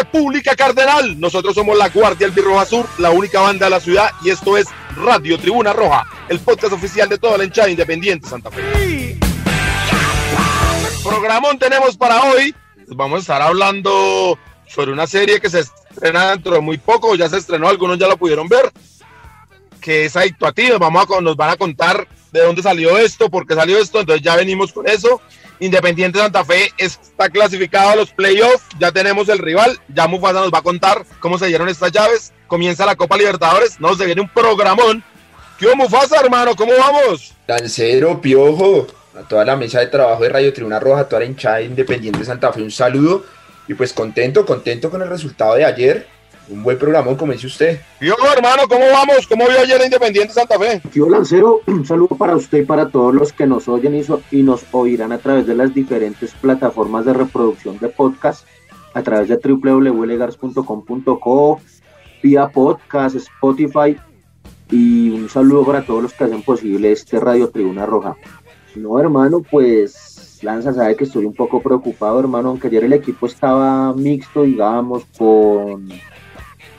República Cardenal. Nosotros somos la Guardia Albirroja Sur, la única banda de la ciudad, y esto es Radio Tribuna Roja, el podcast oficial de toda la hinchada independiente Santa Fe. Programón tenemos para hoy. Vamos a estar hablando sobre una serie que se estrena dentro de muy poco, ya se estrenó, algunos ya lo pudieron ver, que es Adicto a ti. Nos, vamos a, nos van a contar de dónde salió esto, por qué salió esto, entonces ya venimos con eso. Independiente Santa Fe está clasificado a los playoffs, ya tenemos el rival, ya Mufasa nos va a contar cómo se dieron estas llaves, comienza la Copa Libertadores, no, se viene un programón. ¿Qué hubo, Mufasa, hermano? ¿Cómo vamos? Lancero, Piojo, a toda la mesa de trabajo de Radio Tribuna Roja, a toda la hinchada de Independiente Santa Fe, un saludo y pues contento, contento con el resultado de ayer. Un buen programón, como dice usted. Piojo, hermano, ¿cómo vamos? ¿Cómo vio ayer Independiente Santa Fe? Tío Lancero, un saludo para usted y para todos los que nos oyen y, so- y nos oirán a través de las diferentes plataformas de reproducción de podcast, a través de www.legars.com.co, vía podcast, Spotify, y un saludo para todos los que hacen posible este Radio Tribuna Roja. No, hermano, pues Lanza sabe que estoy un poco preocupado, hermano, aunque ayer el equipo estaba mixto, digamos, con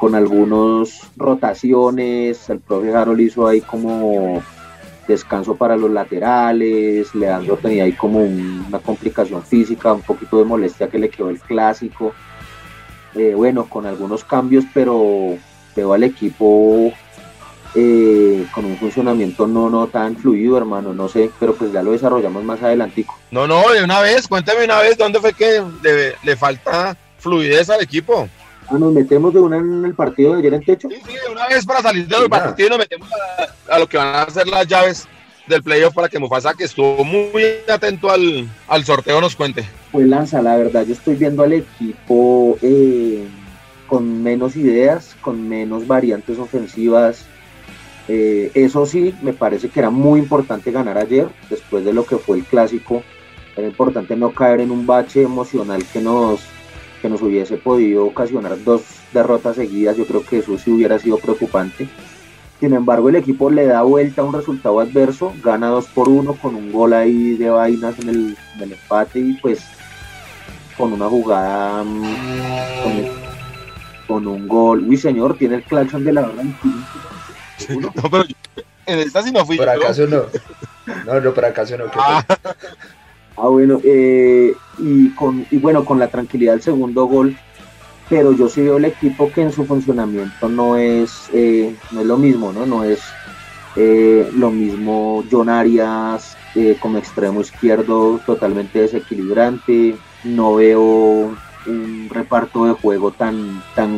con algunas rotaciones, el profe Harold hizo ahí como descanso para los laterales, Leandro tenía ahí como un- una complicación física, un poquito de molestia que le quedó el clásico, Eh, bueno, con algunos cambios, pero veo al equipo eh, con un funcionamiento no, no tan fluido, hermano, no sé, pero pues ya lo desarrollamos más adelantico. No, no, de una vez, cuéntame una vez, ¿dónde fue que le, le falta fluidez al equipo? Ah, nos metemos de una en el partido de ayer en techo. Sí, sí, de una vez para salir del partido y nos metemos a, a lo que van a ser las llaves del playoff para que Mufasa, que estuvo muy atento al, al sorteo, nos cuente. Pues Lanza, la verdad, yo estoy viendo al equipo eh, con menos ideas, con menos variantes ofensivas. Eh, eso sí, me parece que era muy importante ganar ayer, después de lo que fue el clásico. Era importante no caer en un bache emocional que nos, que nos hubiese podido ocasionar dos derrotas seguidas. Yo creo que eso sí hubiera sido preocupante. Sin embargo, el equipo le da vuelta a un resultado adverso, gana 2 por 1 con un gol ahí de vainas en el, en el empate y pues con una jugada mm, con, el- con un gol. Uy, señor, tiene el claxon de la hora. No, pero yo- en esta sí no fui Por yo. acaso no. No, no, por acaso no. ¿qué Ah? Ah, bueno, eh, y, con, y bueno, con la tranquilidad del segundo gol, pero yo sí veo el equipo que en su funcionamiento no es, eh, no es lo mismo, ¿no? No es eh, lo mismo John Arias como extremo izquierdo totalmente desequilibrante, no veo un reparto de juego tan, tan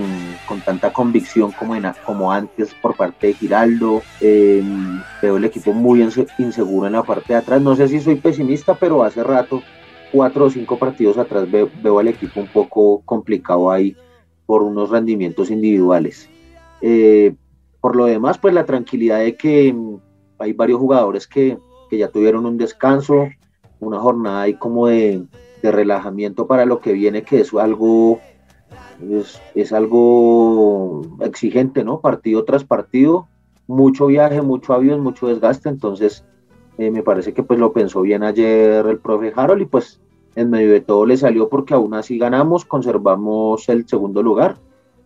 con tanta convicción como, como antes por parte de Giraldo. Eh, veo el equipo muy inse- inseguro en la parte de atrás. No sé si soy pesimista, pero hace rato, cuatro o cinco partidos atrás, ve- veo al equipo un poco complicado ahí por unos rendimientos individuales. Eh, por lo demás, pues la tranquilidad de que mm, hay varios jugadores que, que ya tuvieron un descanso, una jornada ahí como de, de relajamiento para lo que viene, que es algo, es, es algo exigente, ¿no? Partido tras partido, mucho viaje, mucho avión, mucho desgaste, entonces eh, me parece que pues lo pensó bien ayer el profe Harold y pues en medio de todo le salió porque aún así ganamos, conservamos el segundo lugar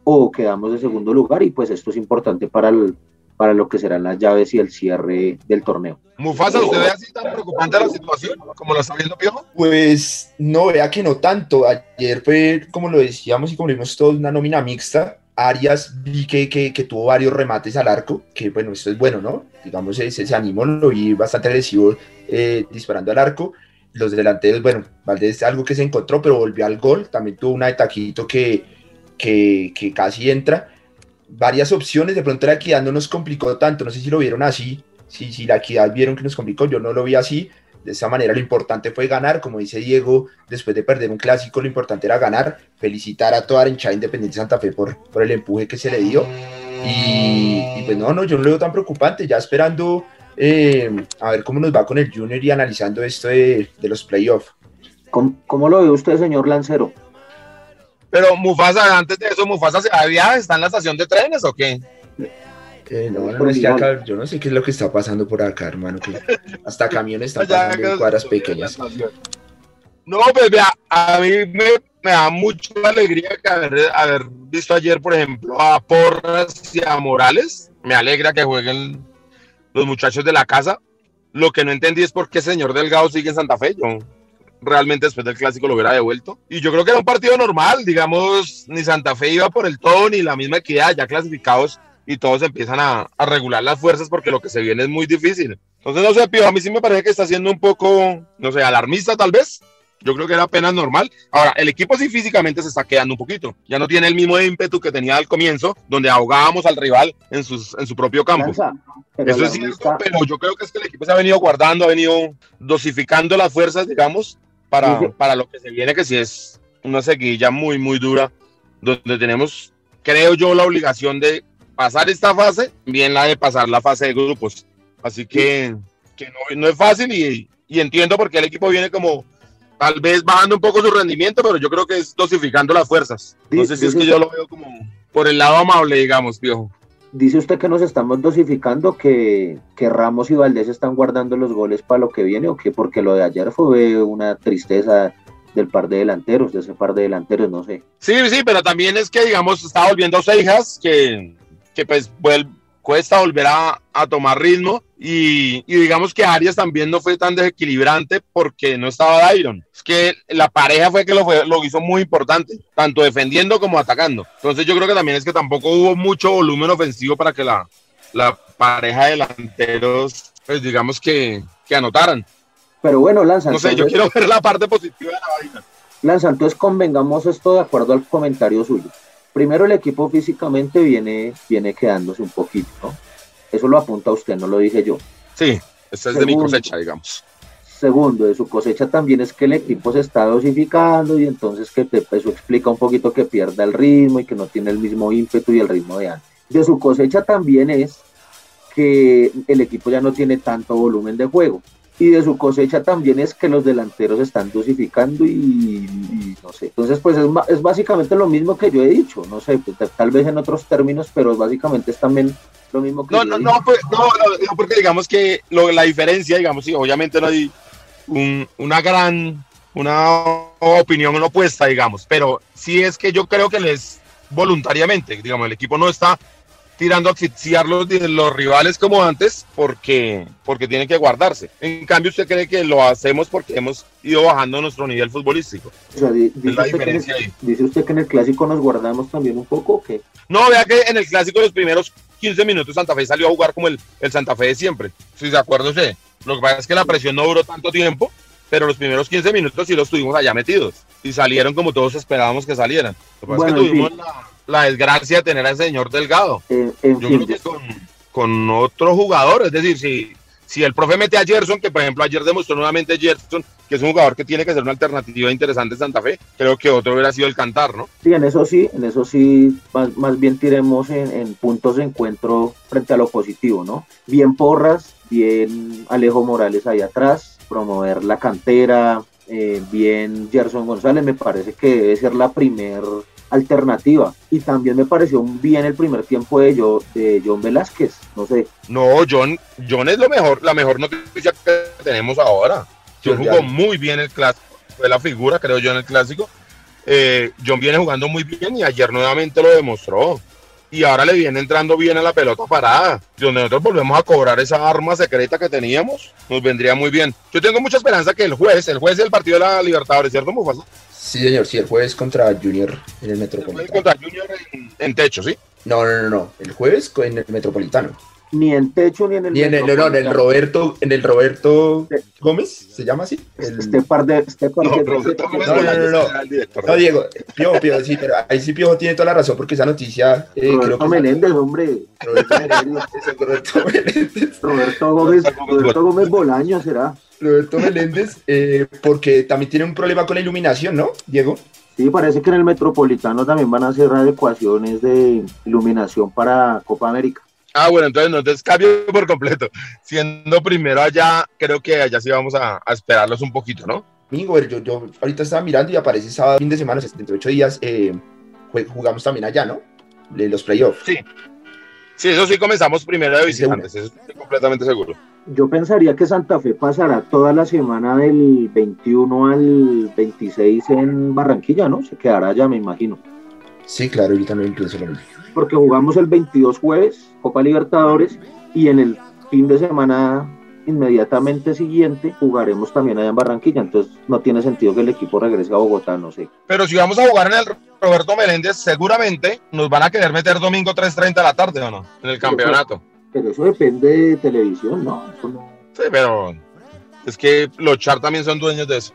o quedamos de segundo lugar y pues esto es importante para, el, para lo que serán las llaves y el cierre del torneo. Mufasa, ¿usted ve así tan preocupante la situación como lo está viendo Piojo? Pues no, vea que no tanto. Ayer fue, como lo decíamos y como lo vimos todos, una nómina mixta. Arias vi que, que, que tuvo varios remates al arco, que bueno, esto es bueno, ¿no? Digamos, ese, ese animó, lo vi bastante agresivo eh, disparando al arco. Los delanteros, bueno, Valdés algo que se encontró, pero volvió al gol. También tuvo una de taquito que, que, que casi entra. Varias opciones, de pronto la equidad no nos complicó tanto, no sé si lo vieron así, si, si la equidad vieron que nos complicó, yo no lo vi así. De esa manera lo importante fue ganar, como dice Diego, después de perder un clásico lo importante era ganar, felicitar a toda la hinchada Independiente Santa Fe por, por el empuje que se le dio Y, y pues no, no, yo no lo veo tan preocupante, ya esperando eh, a ver cómo nos va con el Junior y analizando esto de, de los playoffs. ¿Cómo, ¿Cómo, lo ve usted, señor Lancero? Pero Mufasa, antes de eso, Mufasa se va de viaje, ¿está en la estación de trenes o qué? Eh, no, no, es que acá, yo no sé qué es lo que está pasando por acá, hermano, que hasta camiones están pasando en cuadras pequeñas. No, pues vea, a mí me, me da mucha alegría que haber, haber, visto ayer, por ejemplo, a Porras y a Morales. Me alegra que jueguen los muchachos de la casa. Lo que no entendí es por qué señor Delgado sigue en Santa Fe. Yo realmente después del clásico lo hubiera devuelto. Y yo creo que era un partido normal, digamos, ni Santa Fe iba por el todo, ni la misma equidad, ya clasificados y todos empiezan a, a regular las fuerzas porque lo que se viene es muy difícil. Entonces, no sé, Pío, a mí sí me parece que está siendo un poco, no sé, alarmista tal vez. Yo creo que era apenas normal. Ahora, el equipo sí físicamente se está quedando un poquito. Ya no tiene el mismo ímpetu que tenía al comienzo, donde ahogábamos al rival en, sus, en su propio campo. Eso es cierto, pero yo creo que es que el equipo se ha venido guardando, ha venido dosificando las fuerzas, digamos, para, para lo que se viene, que sí es una seguilla muy, muy dura, donde tenemos, creo yo, la obligación de pasar esta fase, bien la de pasar la fase de grupos. Así que, que no, no, es fácil y, y entiendo por qué el equipo viene como tal vez bajando un poco su rendimiento, pero yo creo que es dosificando las fuerzas. No sé si es que yo lo veo como por el lado amable, digamos, viejo. Dice usted que nos estamos dosificando, que, que Ramos y Valdés están guardando los goles para lo que viene, o que porque lo de ayer fue una tristeza del par de delanteros, de ese par de delanteros, no sé. Sí, sí, pero también es que, digamos, está volviendo Seijas, que, que pues vuelve, cuesta volver a, a tomar ritmo y, y, digamos que Arias también no fue tan desequilibrante porque no estaba Dairon. Es que la pareja fue que lo, fue, lo hizo muy importante, tanto defendiendo como atacando. Entonces yo creo que también es que tampoco hubo mucho volumen ofensivo para que la, la pareja de delanteros, pues digamos que, que anotaran. Pero bueno, Lanza. No sé, entonces, yo quiero ver la parte positiva de la vaina. Lanza, entonces convengamos esto de acuerdo al comentario suyo. Primero el equipo físicamente viene, viene quedándose un poquito, ¿no? Eso lo apunta usted, no lo dije yo. Sí, esta es segundo, de mi cosecha, digamos. Segundo, de su cosecha también es que el equipo se está dosificando y entonces que te, eso explica un poquito que pierda el ritmo y que no tiene el mismo ímpetu y el ritmo de antes. De su cosecha también es que el equipo ya no tiene tanto volumen de juego. Y de su cosecha también es que los delanteros están dosificando y, y no sé. Entonces, pues es, es, básicamente lo mismo que yo he dicho, no sé, pues, tal vez en otros términos, pero básicamente es también lo mismo que no, no, no, pues, no, no, porque digamos que lo, la diferencia, digamos, sí, obviamente no hay un, una gran, una opinión opuesta, digamos, pero sí es que yo creo que les voluntariamente, digamos, el equipo no está tirando a asfixiar los, los rivales como antes porque, porque tienen que guardarse. En cambio, ¿usted cree que lo hacemos porque hemos ido bajando nuestro nivel futbolístico? O sea, dice, es la diferencia usted ahí. dice usted que en el clásico nos guardamos también un poco o qué? No, vea que en el clásico los primeros 15 minutos Santa Fe salió a jugar como el, el Santa Fe de siempre. Si se acuerda usted. Lo que pasa es que la presión no duró tanto tiempo, pero los primeros 15 minutos sí los tuvimos allá metidos. Y salieron como todos esperábamos que salieran. Lo que pasa bueno, es que tuvimos sí. la, la, desgracia de tener al señor Delgado. En, en Yo fin, creo que con, con otro jugador, es decir, si, si el profe mete a Gerson, que por ejemplo ayer demostró nuevamente Gerson, que es un jugador que tiene que ser una alternativa interesante en Santa Fe, creo que otro hubiera sido el cantar, ¿no? Sí, en eso sí, en eso sí, más, más bien tiremos en, en, puntos de encuentro frente a lo positivo, ¿no? Bien Porras, bien Alejo Morales ahí atrás, promover la cantera, eh, bien Gerson González, me parece que debe ser la primer alternativa. Y también me pareció bien el primer tiempo de, yo, de John Velázquez, no sé. No, John, John es lo mejor, la mejor noticia que tenemos ahora. John jugó muy bien el clásico, fue la figura, creo yo, en el clásico. Eh, John viene jugando muy bien y ayer nuevamente lo demostró. Y ahora le viene entrando bien a la pelota parada. Donde nosotros volvemos a cobrar esa arma secreta que teníamos, nos vendría muy bien. Yo tengo mucha esperanza que el juez, el juez del partido de la Libertadores, ¿cierto, Mufasa? Sí, señor, sí, el jueves contra Junior en el Metropolitano. El contra Junior en, en, techo, ¿sí? No, no, no, no, el jueves en el Metropolitano. Ni en techo ni en el Ni en el, no, en el Roberto, en el Roberto Gómez, ¿se llama así? El... Este par de, este par No, de, no, no, no, no. No, Diego, Piojo, Piojo, sí, pero ahí sí Piojo tiene toda la razón porque esa noticia eh, creo Roberto que Menéndez, hombre. Roberto Menéndez, Roberto Menéndez. Roberto Gómez, Roberto Gómez Bolaño será. Roberto Meléndez, eh, porque también tiene un problema con la iluminación, ¿no, Diego? Sí, parece que en el Metropolitano también van a hacer adecuaciones de iluminación para Copa América. Ah, bueno, entonces no, entonces cambio por completo. Siendo primero allá, creo que allá sí vamos a, a esperarlos un poquito, ¿no? Amigo, yo, yo ahorita estaba mirando y aparece sábado, fin de semana, 78 días, eh, jugamos también allá, ¿no? De los playoffs. Sí. Sí, eso sí comenzamos primero de visitantes, eso estoy completamente seguro. Yo pensaría que Santa Fe pasará toda la semana del 21 al 26 en Barranquilla, ¿no? Se quedará allá, me imagino. Sí, claro, ahorita no incluso lo mismo. Porque jugamos el 22 jueves, Copa Libertadores, y en el fin de semana inmediatamente siguiente jugaremos también allá en Barranquilla, entonces no tiene sentido que el equipo regrese a Bogotá, no sé. Pero si vamos a jugar en el Roberto Meléndez, seguramente nos van a querer meter domingo 3.30 de la tarde, ¿o no? En el campeonato. Pero eso depende de televisión, ¿no? no... Sí, pero es que los char también son dueños de eso.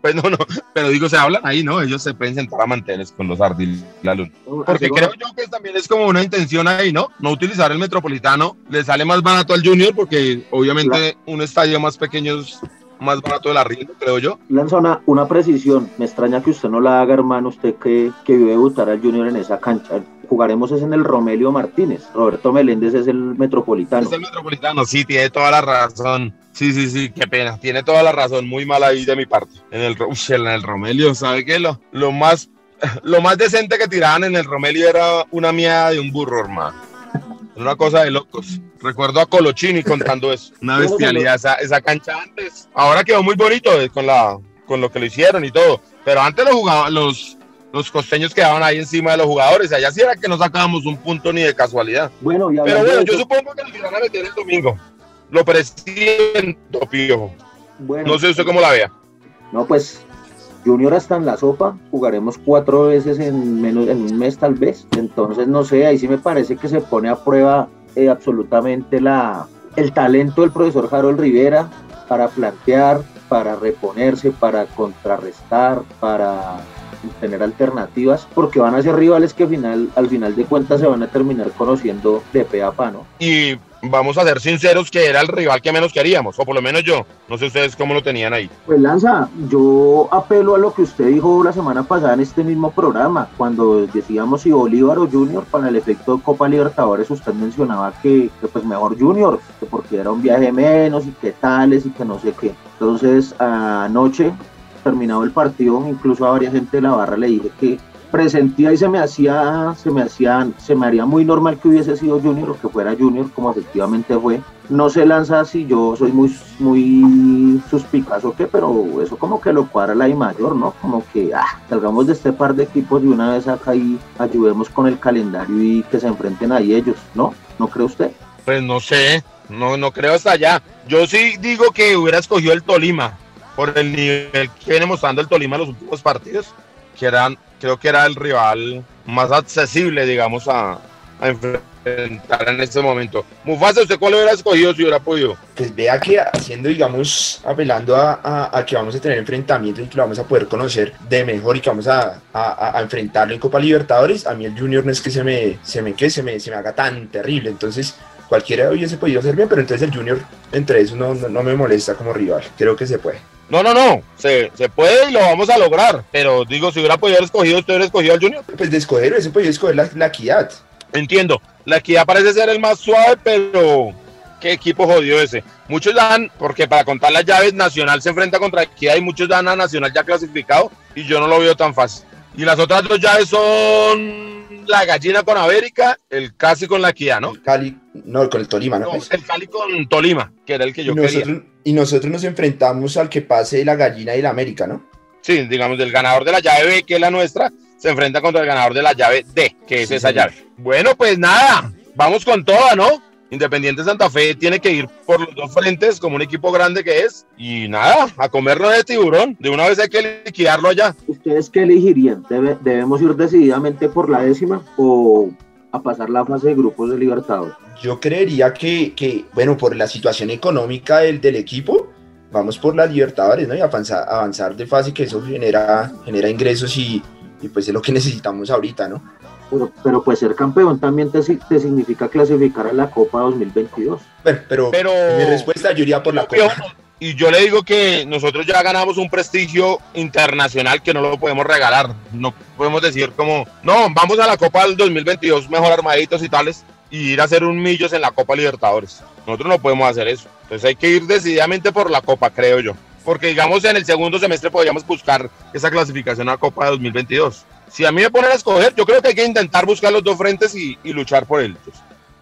Pues no, no, pero digo, se hablan ahí, ¿no? Ellos se pueden sentar a mantener con los Ardil la luna. Porque creo yo que también es como una intención ahí, ¿no? No utilizar el metropolitano, le sale más barato al Junior porque obviamente un estadio más pequeño es más barato del arriendo, creo yo. Lanza una, una, precisión, me extraña que usted no la haga, hermano, usted que, que debutar al Junior en esa cancha. Jugaremos es en el Romelio Martínez, Roberto Meléndez es el metropolitano. Es el metropolitano, sí, tiene toda la razón. Sí, sí, sí, qué pena. Tiene toda la razón. Muy mal ahí de mi parte. En el, uf, en el Romelio, ¿sabe qué? Lo, lo, más, lo más decente que tiraban en el Romelio era una mierda de un burro, hermano. Una cosa de locos. Recuerdo a Colochini contando eso. Una bestialidad esa, esa cancha antes. Ahora quedó muy bonito eh, con, la, con lo que lo hicieron y todo. Pero antes los jugaban, los, los costeños quedaban ahí encima de los jugadores. Allá sí era que no sacábamos un punto ni de casualidad. Bueno, ya Pero bueno, yo supongo que nos irán a meter el domingo lo presiento, Pío. Bueno, no sé usted cómo la vea. No, pues Junior hasta en la sopa, jugaremos cuatro veces en menos en un mes tal vez. Entonces, no sé, ahí sí me parece que se pone a prueba eh, absolutamente la, el talento del profesor Harold Rivera para plantear, para reponerse, para contrarrestar, para tener alternativas, porque van a ser rivales que al final, al final de cuentas se van a terminar conociendo de pe a pa, ¿no? Y vamos a ser sinceros que era el rival que menos queríamos, o por lo menos yo. No sé ustedes cómo lo tenían ahí. Pues Lanza, yo apelo a lo que usted dijo la semana pasada en este mismo programa, cuando decíamos si Bolívar o Junior para el efecto Copa Libertadores, usted mencionaba que, que pues mejor Junior, que porque era un viaje menos y que tales y que no sé qué. Entonces anoche terminado el partido, incluso a varias gente de la barra le dije que presentía y se me hacía, se me hacía, se me haría muy normal que hubiese sido Junior o que fuera Junior, como efectivamente fue. No se lanza si yo soy muy, muy suspicaz o qué, pero eso como que lo cuadra la I mayor, ¿no? Como que ah, salgamos de este par de equipos de una vez acá y ayudemos con el calendario y que se enfrenten ahí ellos, ¿no? ¿No cree usted? Pues no sé, no, no creo hasta allá. Yo sí digo que hubiera escogido el Tolima por el nivel que viene mostrando el Tolima en los últimos partidos, que eran, creo que era el rival más accesible, digamos, a, a enfrentar en este momento. Mufasa, ¿usted cuál hubiera escogido si hubiera podido? Pues vea que haciendo, digamos, apelando a, a, a que vamos a tener enfrentamientos y que lo vamos a poder conocer de mejor y que vamos a, a, enfrentarlo en Copa Libertadores, a mí el Junior no es que se me, se me, que se me, se me haga tan terrible, entonces cualquiera hubiese podido hacer bien, pero entonces el Junior entre eso no, no, no me molesta como rival, creo que se puede. No, no, no, se, se puede y lo vamos a lograr. Pero digo, si hubiera podido haber escogido, ¿usted hubiera escogido al Junior? Pues de escoger, hubiese podido escoger la, la equidad. Entiendo, la equidad parece ser el más suave, pero qué equipo jodido ese. Muchos dan, porque para contar las llaves, Nacional se enfrenta contra Equidad y muchos dan a Nacional ya clasificado y yo no lo veo tan fácil. Y las otras dos llaves son la gallina con América, el casi con la Equidad, ¿no? El Cali, no, con el Tolima, ¿no? no el Cali con Tolima, que era el que yo nosotros, quería. Y nosotros nos enfrentamos al que pase la gallina y la América, ¿no? Sí, digamos, del ganador de la llave B, que es la nuestra, se enfrenta contra el ganador de la llave D, que es Sí, esa señor. llave. Bueno, pues nada, vamos con toda, ¿no? Independiente Santa Fe tiene que ir por los dos frentes como un equipo grande que es. Y nada, a comerlo de tiburón. De una vez hay que liquidarlo allá. ¿Ustedes qué elegirían? ¿Debe- ¿Debemos ir decididamente por la décima o a pasar la fase de grupos de Libertadores? Yo creería que, que, bueno, por la situación económica del, del equipo, vamos por las Libertadores, ¿no? Y avanzar, avanzar de fase, que eso genera, genera ingresos y, y pues es lo que necesitamos ahorita, ¿no? Pero, pero pues ser campeón también te, si- te significa clasificar a la Copa 2022. Bueno, pero, Pero- mi respuesta yo iría por la Copa. y yo le digo que nosotros ya ganamos un prestigio internacional que no lo podemos regalar. No podemos decir como, no, vamos a la Copa del 2022 mejor armaditos y tales y ir a hacer un millos en la Copa Libertadores. Nosotros no podemos hacer eso. Entonces hay que ir decididamente por la Copa, creo yo. Porque digamos en el segundo semestre podríamos buscar esa clasificación a Copa de 2022. Si a mí me ponen a escoger, yo creo que hay que intentar buscar los dos frentes y, luchar por ellos.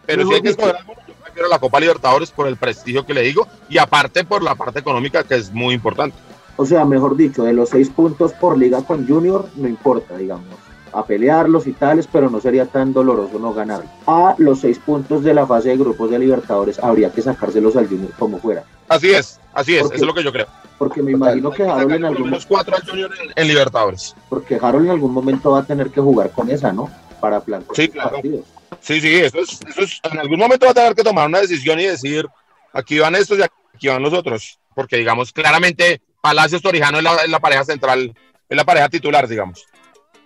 Pero si hay que escoger yo prefiero la Copa Libertadores por el prestigio que le digo y aparte por la parte económica que es muy importante. O sea, mejor dicho, de los seis puntos por liga con Junior, no importa, digamos, a pelearlos y tales, pero no sería tan doloroso no ganar. A los seis puntos de la fase de grupos de Libertadores, habría que sacárselos al Junior como fuera. Así es, así es, eso es lo que yo creo. Porque me imagino que Harold en algún Los cuatro al Junior en, en Libertadores. porque Harold en algún momento va a tener que jugar con esa, ¿no? Para plantear Sí, claro. partidos. Sí, sí, eso es, eso es, en algún momento va a tener que tomar una decisión y decir, aquí van estos y aquí van los otros. Porque, digamos, claramente Palacios Torijano es la, es la pareja central, es la pareja titular, digamos.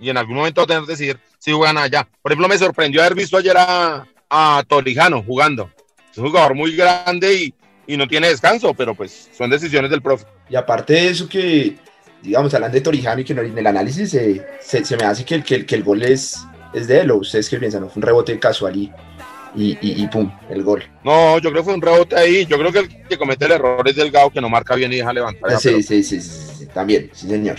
Y en algún momento va a tener que decidir si juegan allá. Por ejemplo, me sorprendió haber visto ayer a, a Torijano jugando. Es un jugador muy grande y, y no tiene descanso, pero pues son decisiones del profe. Y aparte de eso que, digamos, hablando de Torijano y que en el análisis se, se, se me hace que el, que, el, que el gol es, es de él, o ustedes qué piensan, ¿no? Fue un rebote casual y, y, y, y pum, el gol. No, yo creo que fue un rebote ahí. Yo creo que el que comete el error es Delgado, que no marca bien y deja levantar. esa Sí, pelota. sí, sí, sí, sí, también, sí, señor.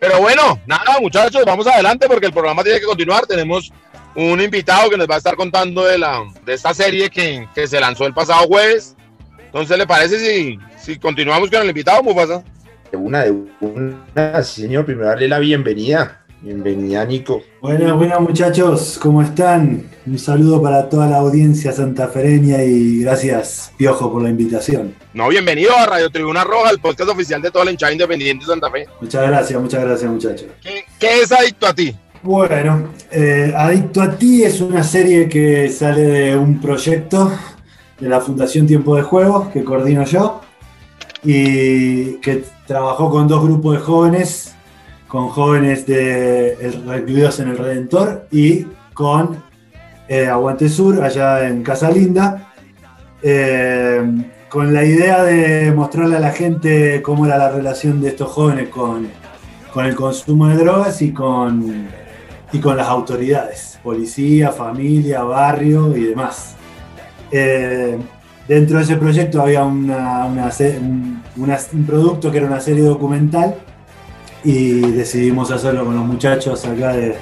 Pero bueno, nada, muchachos, vamos adelante porque el programa tiene que continuar. Tenemos un invitado que nos va a estar contando de, la, de esta serie que, que se lanzó el pasado jueves. Entonces, ¿le parece si, si continuamos con el invitado, Mufasa? Una, de una, señor, primero darle la bienvenida. Bienvenida, Nico. Buenas, buenas muchachos, ¿cómo están? Un saludo para toda la audiencia santafereña y gracias, Piojo, por la invitación. No, bienvenido a Radio Tribuna Roja, el podcast oficial de toda la hinchada independiente de Santa Fe. Muchas gracias, muchas gracias muchachos. ¿Qué, qué es adicto a ti? Bueno, eh, Adicto a ti es una serie que sale de un proyecto de la Fundación Tiempo de Juegos que coordino yo y que trabajó con dos grupos de jóvenes, con jóvenes de recluidos en el Redentor y con eh, Aguante Sur, allá en Casa Linda, eh, con la idea de mostrarle a la gente cómo era la relación de estos jóvenes con, con el consumo de drogas y con, y con las autoridades, policía, familia, barrio y demás. Eh, dentro de ese proyecto había una- una un, una- un producto que era una serie documental y decidimos hacerlo con los muchachos acá de,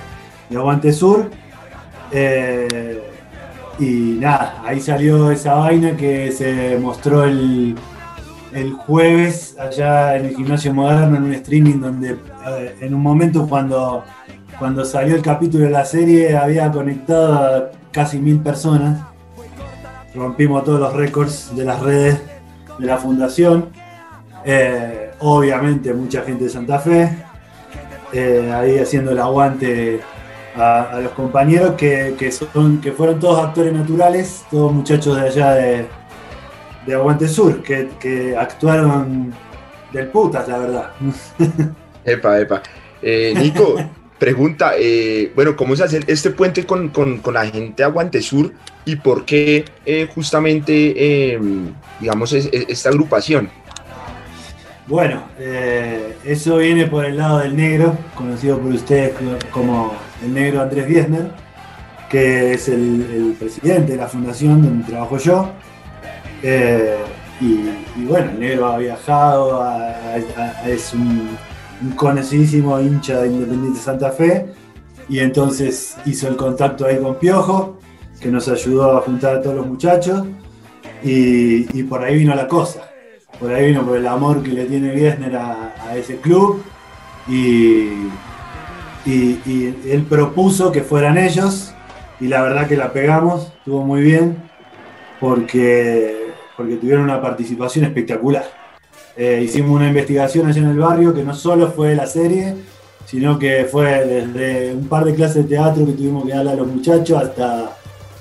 de Aguante Sur. Eh, y nada, ahí salió esa vaina que se mostró el, el jueves allá en el gimnasio moderno en un streaming donde eh, en un momento cuando, cuando salió el capítulo de la serie había conectado a casi mil personas. Rompimos todos los récords de las redes de la fundación. Eh, obviamente mucha gente de Santa Fe. eh, ahí haciendo el aguante a, a los compañeros que, que son, que fueron todos actores naturales, todos muchachos de allá de, de Aguante Sur, que, que actuaron del putas, la verdad. Epa, epa. Eh, Nico, pregunta, eh, bueno, ¿cómo se hace este puente con, con, con la gente de Aguante Sur y por qué eh, justamente, digamos, es- es- esta agrupación? Bueno, eh, eso viene por el lado del negro, conocido por ustedes como el negro Andrés Biesner, que es el, presidente de la fundación donde trabajo yo. Eh, y, bueno, el negro ha viajado, es un, un conocidísimo hincha de Independiente Santa Fe, y entonces hizo el contacto ahí con Piojo, que nos ayudó a juntar a todos los muchachos, y por ahí vino la cosa por ahí vino por el amor que le tiene Wiesner a, ese club y, y- y él propuso que fueran ellos y la verdad que la pegamos, estuvo muy bien porque, porque tuvieron una participación espectacular. Eh, hicimos una investigación allá en el barrio que no solo fue la serie, sino que fue desde un par de clases de teatro que tuvimos que darle a los muchachos hasta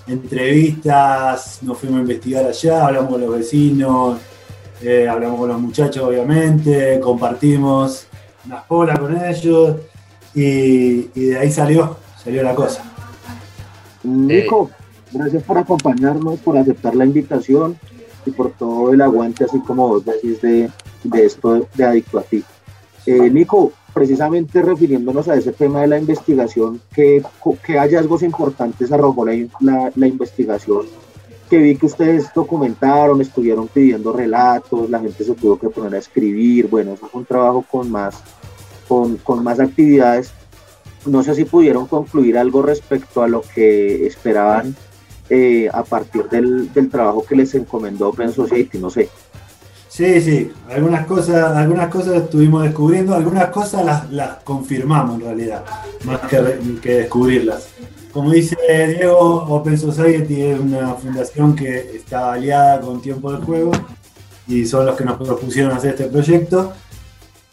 entrevistas, nos fuimos a investigar allá, hablamos con los vecinos, eh, hablamos con los muchachos, obviamente, compartimos unas polas con ellos y, y de ahí salió, salió la cosa. Nico, gracias por acompañarnos, por aceptar la invitación. y por todo el aguante, así como vos decís, de, de esto de adicto a ti. Eh, Nico, precisamente refiriéndonos a ese tema de la investigación, ¿qué, qué hallazgos importantes arrojó la, la, la, investigación? Que vi que ustedes documentaron, estuvieron pidiendo relatos, la gente se tuvo que poner a escribir, bueno, eso fue un trabajo con más, con, con más actividades. No sé si pudieron concluir algo respecto a lo que esperaban eh, a partir del, del, trabajo que les encomendó Open Society, no sé. Sí, sí, algunas cosas, algunas cosas estuvimos descubriendo, algunas cosas las, las confirmamos en realidad, más que, que, descubrirlas. Como dice Diego, Open Society es una fundación que está aliada con Tiempo de Juego y son los que nos propusieron hacer este proyecto.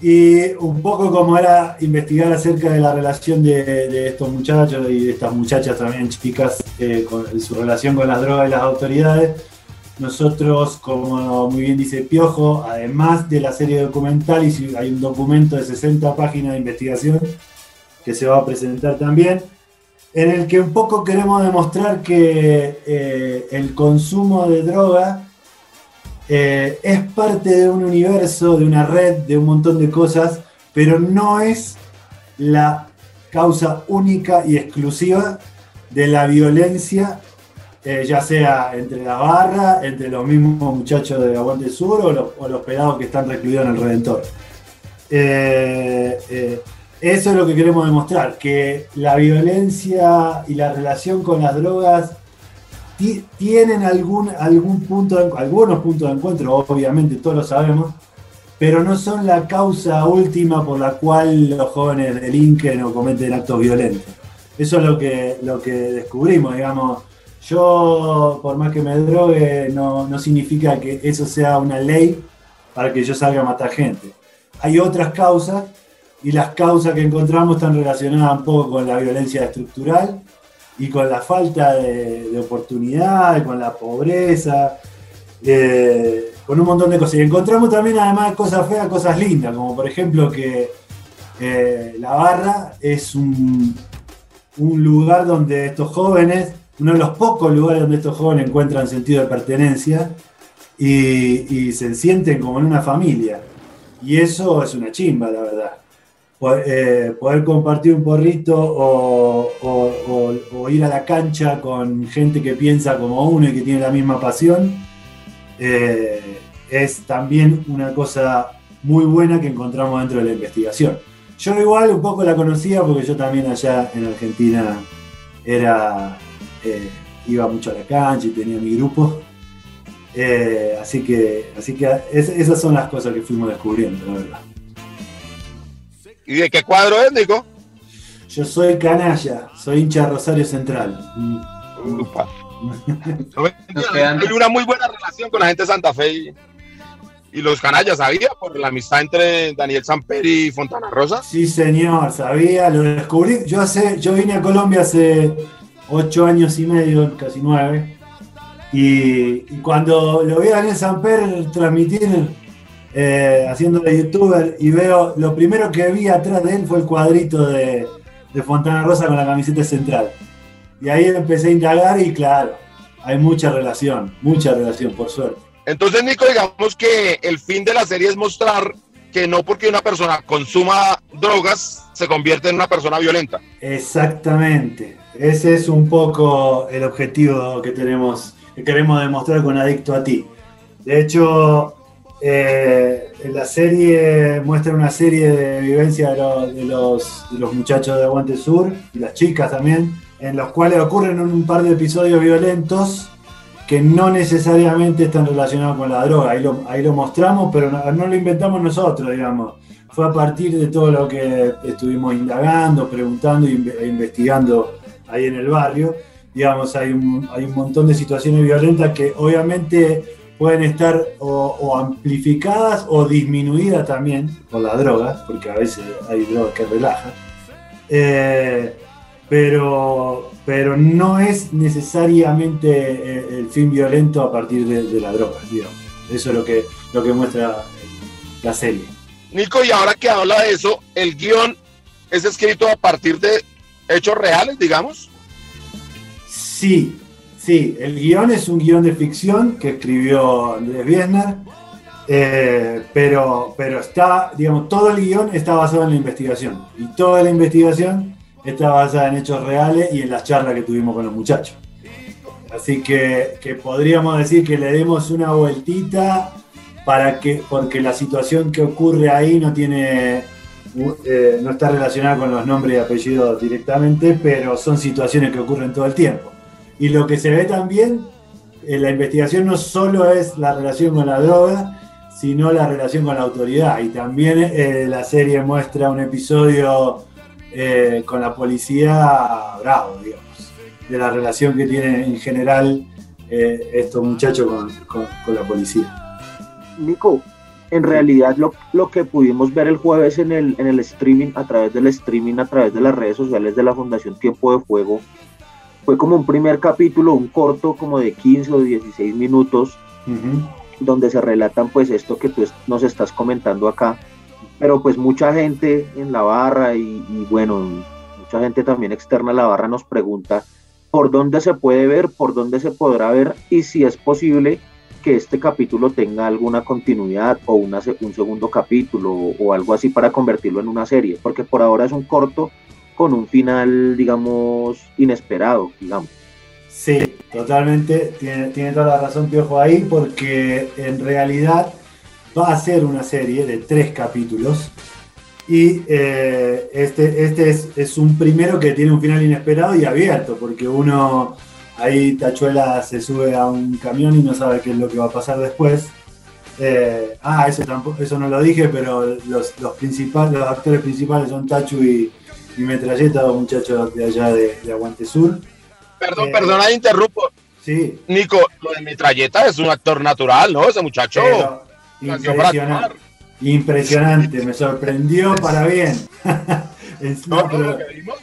Y un poco como era investigar acerca de la relación de, estos muchachos y de estas muchachas también chicas, eh, con su relación con las drogas y las autoridades, nosotros, como muy bien dice Piojo, además de la serie documental, hay un documento de 60 páginas de investigación que se va a presentar también, en el que un poco queremos demostrar que eh, el consumo de droga eh, es parte de un universo, de una red, de un montón de cosas, pero no es la causa única y exclusiva de la violencia eh, ya sea entre la barra, entre los mismos muchachos de Aguante Sur o los, o los pelados que están recluidos en el Redentor. Eso es lo que queremos demostrar, que la violencia y la relación con las drogas tienen algún, algún punto algunos puntos de encuentro, obviamente todos lo sabemos, pero no son la causa última por la cual los jóvenes delinquen o cometen actos violentos. Eso es lo que, lo que descubrimos, digamos yo, por más que me drogue, no, no significa que eso sea una ley para que yo salga a matar gente. Hay otras causas y las causas que encontramos están relacionadas un poco con la violencia estructural y con la falta de, de oportunidad, con la pobreza, eh, con un montón de cosas. Y encontramos también además cosas feas, cosas lindas, como por ejemplo que eh, la barra es un, un lugar donde estos jóvenes uno de los pocos lugares donde estos jóvenes encuentran sentido de pertenencia y, se sienten como en una familia. Y eso es una chimba, la verdad. Eh, poder, compartir un porrito o, ir a la cancha con gente que piensa como uno y que tiene la misma pasión, eh, es también una cosa muy buena que encontramos dentro de la investigación. Yo igual un poco la conocía porque yo también allá en Argentina era eh, iba mucho a la cancha y tenía mi grupo. Así que, así que esas son las cosas que fuimos descubriendo, la verdad. ¿Y de qué cuadro es, Nico? Yo soy canalla, soy hincha de Rosario Central. Hay una muy buena relación con la gente de Santa Fe y, los canallas, ¿sabía? Por la amistad entre Daniel Samper y Fontana Rosa. Sí, señor, sabía, lo descubrí. Yo, hace, yo vine a Colombia hace ocho años y medio, casi nueve. Y, cuando lo vi a Daniel Samper transmitir, eh, haciendo de youtuber, y veo, lo primero que vi atrás de él fue el cuadrito de, de Fontana Rosa con la camiseta central. Y ahí empecé a indagar y claro, hay mucha relación, mucha relación, por suerte. Entonces, Nico, digamos que el fin de la serie es mostrar que no porque una persona consuma drogas se convierte en una persona violenta. Exactamente. Ese es un poco el objetivo que tenemos, que queremos demostrar con Adicto a ti. De hecho, eh, la serie muestra una serie de vivencias de, los, muchachos de Aguante Sur y las chicas también, en los cuales ocurren un par de episodios violentos que no necesariamente están relacionados con la droga. Ahí lo, ahí lo mostramos, pero no, lo inventamos nosotros, digamos. Fue a partir de todo lo que estuvimos indagando, preguntando e investigando ahí en el barrio. Digamos, hay un, hay un montón de situaciones violentas que obviamente pueden estar o, amplificadas o disminuidas también por las drogas, porque a veces hay drogas que relajan. Eh, pero, pero no es necesariamente eh, el fin violento a partir de, la droga, digamos. Eso es lo que, lo que muestra la serie. Nico, y ahora que habla de eso, el guion es escrito a partir de hechos reales, digamos. Sí, Sí, el guion es un guion de ficción que escribió Andrés Biesner, eh, pero, pero está, digamos, todo el guion está basado en la investigación. Y toda la investigación está basada en hechos reales y en las charlas que tuvimos con los muchachos. Así que, que podríamos decir que le demos una vueltita para que, porque la situación que ocurre ahí no tiene, eh, no está relacionada con los nombres y apellidos directamente, pero son situaciones que ocurren todo el tiempo. Y lo que se ve también en la investigación no solo es la relación con la droga, sino la relación con la autoridad. Y también eh, la serie muestra un episodio eh, con la policía bravo, digamos, de la relación que tienen en general estos muchachos con, con la policía. Nico, en realidad lo, lo, que pudimos ver el jueves en el, en el streaming, a través del streaming, a través de las redes sociales de la Fundación Tiempo de Fuego, fue como un primer capítulo, un corto como de 15 o 16 minutos, donde se relatan pues esto que tú nos estás comentando acá, pero pues mucha gente en la barra y, y bueno, mucha gente también externa a la barra nos pregunta por dónde se puede ver, por dónde se podrá ver y si es posible que este capítulo tenga alguna continuidad o una, un segundo capítulo o, algo así para convertirlo en una serie, porque por ahora es un corto con un final, digamos, inesperado, digamos. Sí, totalmente, tiene, tiene toda la razón Piojo ahí, porque en realidad va a ser una serie de tres capítulos y eh, este, este es, es, un primero que tiene un final inesperado y abierto, porque uno Ahí Tachuela se sube a un camión y no sabe qué es lo que va a pasar después. Eh, ah, eso, tampoco, eso no lo dije, pero los, los, principales, los actores principales son Tachu y, Metralleta, dos muchachos de allá de, Aguante Sur. Perdón, perdón, ahí interrumpo. Sí. Nico, lo de Metralleta es un actor natural, ¿no? Ese muchacho. impresionante, impresionante, me sorprendió para bien. no, pero... que vimos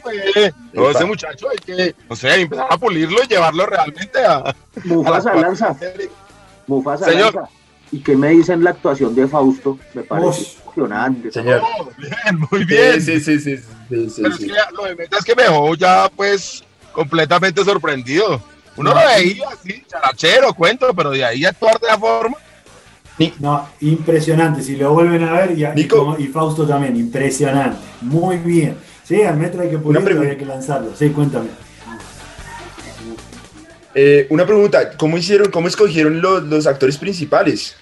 no, ese muchacho hay que, o sea, empezar a pulirlo y llevarlo realmente a. Mufasa Lanza. Mufasa Señor. Lanza. ¿Y qué me dicen la actuación de Fausto? Me parece emocionante. Señor. bien, muy bien. Sí, sí, sí. sí, pero Es que lo de meta es que me dejó ya, pues, completamente sorprendido. Uno lo veía así, charachero, cuento, pero de ahí actuar de la forma. No, impresionante. Si lo vuelven a ver, y, y, Fausto también, impresionante. Muy bien. Sí, al metro hay que pulirlo hay que lanzarlo. Sí, cuéntame. Eh, una pregunta, ¿cómo hicieron, cómo escogieron los, los, actores principales?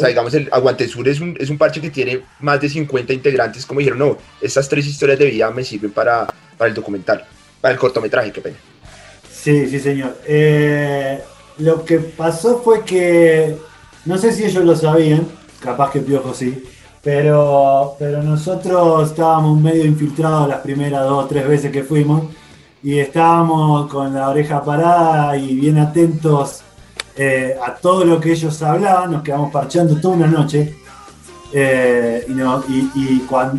Sea, digamos, el Aguante Sur es un, es un parche que tiene más de 50 integrantes. ¿Cómo dijeron? No, estas tres historias de vida me sirven para, para el documental, para el cortometraje, qué pena. Sí, sí, señor. Eh, lo que pasó fue que no sé si ellos lo sabían, capaz que Piojo sí, pero, pero nosotros estábamos medio infiltrados las primeras dos o tres veces que fuimos y estábamos con la oreja parada y bien atentos eh, a todo lo que ellos hablaban, nos quedamos parchando toda una noche. Eh,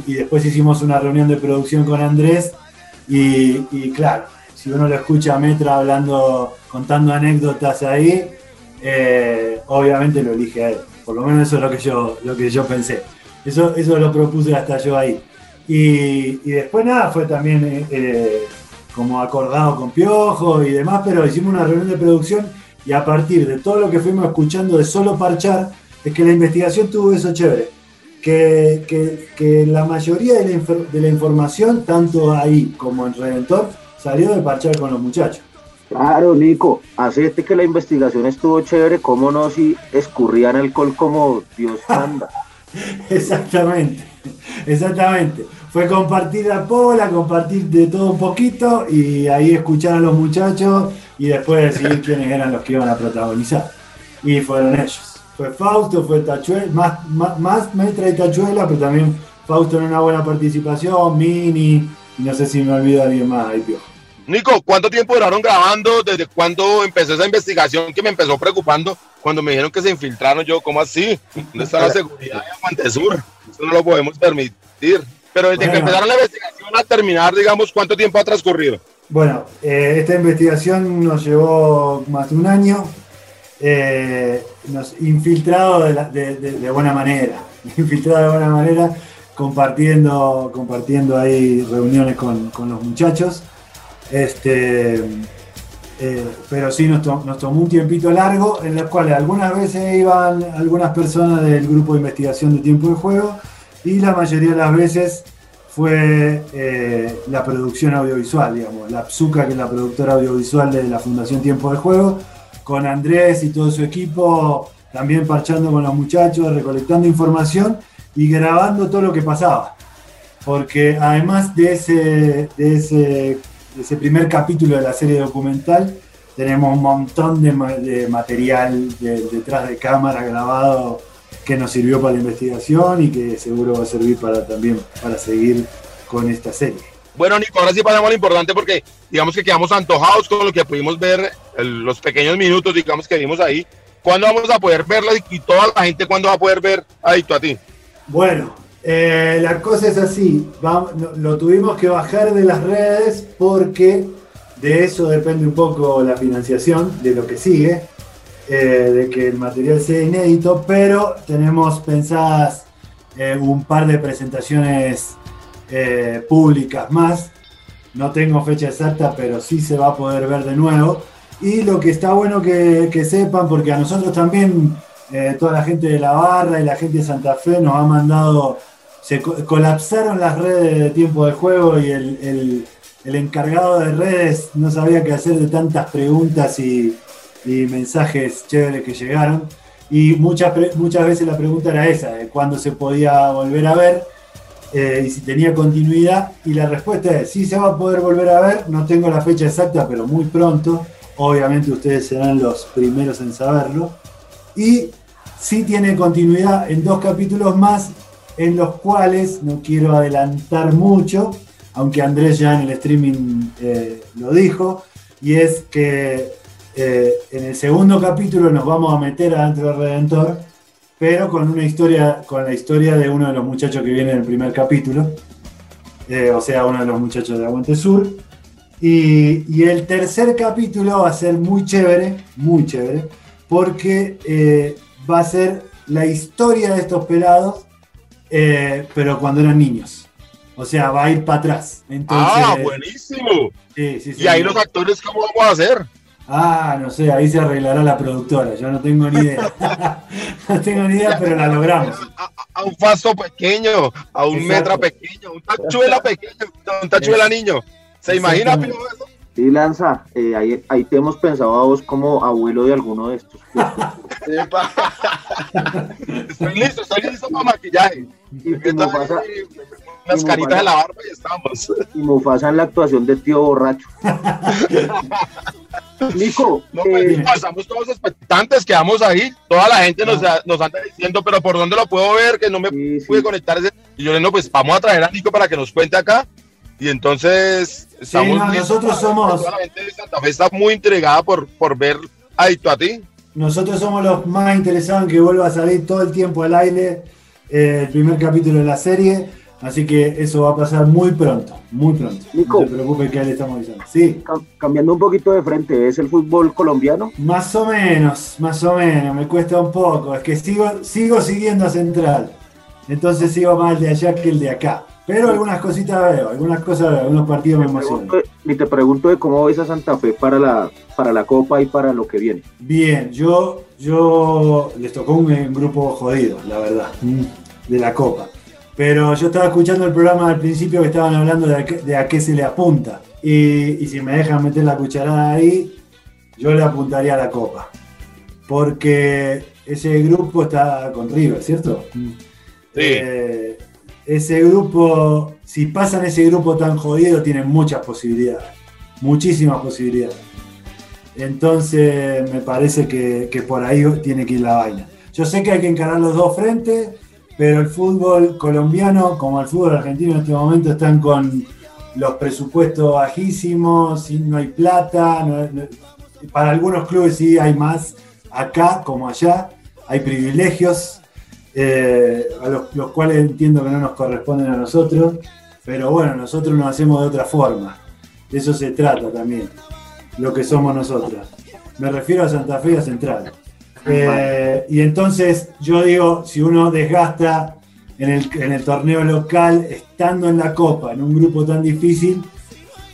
y, después hicimos una reunión de producción con Andrés y, claro, si uno lo escucha a Metra hablando, contando anécdotas ahí, eh, obviamente lo elige a él. Por lo menos eso es lo que yo, lo que yo pensé. Eso, eso lo propuse hasta yo ahí. Y, después nada, fue también eh, eh, como acordado con Piojo y demás, pero hicimos una reunión de producción y a partir de todo lo que fuimos escuchando de solo parchar, es que la investigación tuvo eso chévere. Que, que, la mayoría de la, de la información, tanto ahí como en Redentor, salió de parchar con los muchachos. Claro, Nico, este que la investigación estuvo chévere, cómo no si escurrían alcohol como Dios manda. exactamente, exactamente. Fue compartir la pola, compartir de todo un poquito y ahí escuchar a los muchachos y después decidir quiénes eran los que iban a protagonizar. Y fueron ellos. Fue Fausto, fue Tachuela, más, más, más Metra y Tachuela, pero también Fausto en una buena participación, Mini, y no sé si me olvido de alguien más ahí, Piojo. Nico, ¿cuánto tiempo duraron grabando? ¿Desde cuándo empezó esa investigación que me empezó preocupando cuando me dijeron que se infiltraron? Yo, ¿cómo así? ¿Dónde está la seguridad de Aguantesur? Eso no lo podemos permitir. Pero desde que empezaron la investigación a terminar, digamos, ¿cuánto tiempo ha transcurrido? Bueno, eh, esta investigación nos llevó más de un año. Eh, nos infiltrado de, buena manera, infiltrado de buena manera, compartiendo, compartiendo ahí reuniones con, con los muchachos. Este, Eh, pero sí nos, to- nos tomó un tiempito largo, en el cual algunas veces iban algunas personas del grupo de investigación de tiempo de juego y la mayoría de las veces fue eh, la producción audiovisual, digamos, la PSUCA, que es la productora audiovisual de la Fundación Tiempo de Juego, con Andrés y todo su equipo, también parchando con los muchachos, recolectando información y grabando todo lo que pasaba. Porque además de ese, de ese, primer capítulo de la serie documental, tenemos un montón de, ma- de material de- detrás de cámara grabado que nos sirvió para la investigación y que seguro va a servir para también para seguir con esta serie. Bueno, Nico, ahora sí pasamos a lo importante porque digamos que quedamos antojados con lo que pudimos ver, el- los pequeños minutos, digamos que vimos ahí. ¿Cuándo vamos a poder verla y toda la gente cuándo va a poder ver Adicto a ti? Bueno, eh, la cosa es así, va- lo tuvimos que bajar de las redes porque de eso depende un poco la financiación de lo que sigue, eh, de que el material sea inédito, pero tenemos pensadas eh, un par de presentaciones eh, públicas más. No tengo fecha exacta, pero sí se va a poder ver de nuevo. Y lo que está bueno que, que sepan, porque a nosotros también eh, toda la gente de la barra y la gente de Santa Fe nos ha mandado, se co- colapsaron las redes de tiempo de juego y el, el- el encargado de redes no sabía qué hacer de tantas preguntas y, y mensajes chéveres que llegaron. Y muchas, muchas veces la pregunta era esa, de cuándo se podía volver a ver eh, y si tenía continuidad. Y la respuesta es, sí se va a poder volver a ver, no tengo la fecha exacta, pero muy pronto. Obviamente ustedes serán los primeros en saberlo. Y sí tiene continuidad en dos capítulos más, en los cuales no quiero adelantar mucho, aunque Andrés ya en el streaming eh, lo dijo, y es que eh, en el segundo capítulo nos vamos a meter adentro del Redentor, pero con una historia, con la historia de uno de los muchachos que viene en el primer capítulo, eh, o sea, uno de los muchachos de Aguante Sur. Y, y el tercer capítulo va a ser muy chévere, muy chévere, porque eh, va a ser la historia de estos pelados, pero cuando eran niños. O sea, va a ir para atrás. Entonces, ah, buenísimo. sí, sí, sí. Y ahí los actores, ¿cómo vamos a hacer? Ah, no sé, ahí se arreglará la productora, yo no tengo ni idea. no tengo ni idea, pero la logramos. A, un faso pequeño, a un Exacto. metra pequeño, a un tachuela pequeño, a un tachuela niño. ¿Se imagina. Pino, eso? Sí, Lanza, eh, ahí, ahí te hemos pensado a vos como abuelo de alguno de estos. Estoy listo, estoy listo para maquillaje. Y, y Mufasa, Y caritas en la barba y estamos. y Mufasa en la actuación de tío borracho. Nico, No, pues, eh, pasamos todos expectantes, quedamos ahí. Toda la gente nos, nos anda diciendo, pero ¿por dónde lo puedo ver? Que no me sí, sí. pude conectar. Ese... Y yo le digo, pues vamos a traer a Nico para que nos cuente acá. Y entonces estamos no, listos nosotros somos- Toda la gente de Santa Fe está muy intrigada por, por ver Adicto a ti. Nosotros somos los más interesados en que vuelva a salir todo el tiempo al aire eh, el primer capítulo de la serie, así que eso va a pasar muy pronto, muy pronto. Nico. No se preocupe que ahí le estamos avisando. Sí, cam- cambiando un poquito de frente, ¿es el fútbol colombiano? más o menos, más o menos, me cuesta un poco, es que sigo, sigo siguiendo a Central, entonces sigo más el de allá que el de acá. Pero algunas cositas veo, algunas cosas veo, algunos partidos me emocionan. Pregunto- Ni te pregunto de cómo ves a Santa Fe para la, para la Copa y para lo que viene. Bien, yo, yo les tocó un, un grupo jodido, la verdad, de la Copa. Pero yo estaba escuchando el programa al principio que estaban hablando de a qué, de a qué se le apunta. Y, y si me dejan meter la cucharada ahí, yo le apuntaría a la Copa. Porque ese grupo está con River, ¿cierto? Eh, ese grupo, si pasan ese grupo tan jodido, tienen muchas posibilidades. Muchísimas posibilidades. Entonces me parece que, que por ahí tiene que ir la vaina. Yo sé que hay que encarar los dos frentes, pero el fútbol colombiano, como el fútbol argentino en este momento, están con los presupuestos bajísimos, no hay plata. para algunos clubes sí hay más, acá como allá, hay privilegios, eh, a los, los cuales entiendo que no nos corresponden a nosotros, pero bueno, nosotros nos hacemos de otra forma. De eso se trata también, lo que somos nosotros. Me refiero a Santa Fe y a Central. Eh, y entonces yo digo, si uno desgasta en el, torneo local, estando en la Copa, en un grupo tan difícil,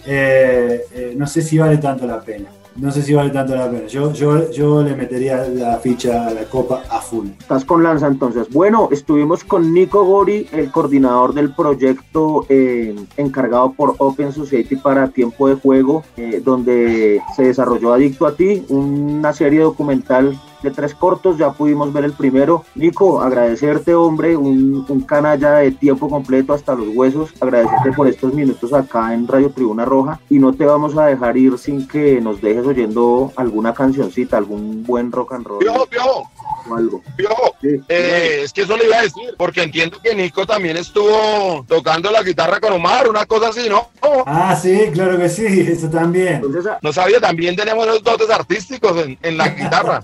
eh, eh, no sé si vale tanto la pena. no sé si vale tanto la pena. Yo, yo, yo le metería la ficha a la copa a full. Estás con Lanza entonces. Bueno, estuvimos con Nico Gori, el coordinador del proyecto encargado por Open Society para tiempo de juego, donde se desarrolló Adicto a ti, una serie documental de tres cortos, ya pudimos ver el primero. Nico, agradecerte, hombre, un, un, canalla de tiempo completo hasta los huesos, agradecerte por estos minutos acá en Radio Tribuna Roja y no te vamos a dejar ir sin que nos dejes oyendo alguna cancioncita, algún buen rock and roll. Piojo, piojo. O algo. Piojo, Sí. eh, es que eso le iba a decir, porque entiendo que Nico también estuvo tocando la guitarra con Omar, una cosa así, ¿no? Ah, sí, claro que sí, eso también. Entonces, No sabía, también tenemos los dotes artísticos en, en la guitarra.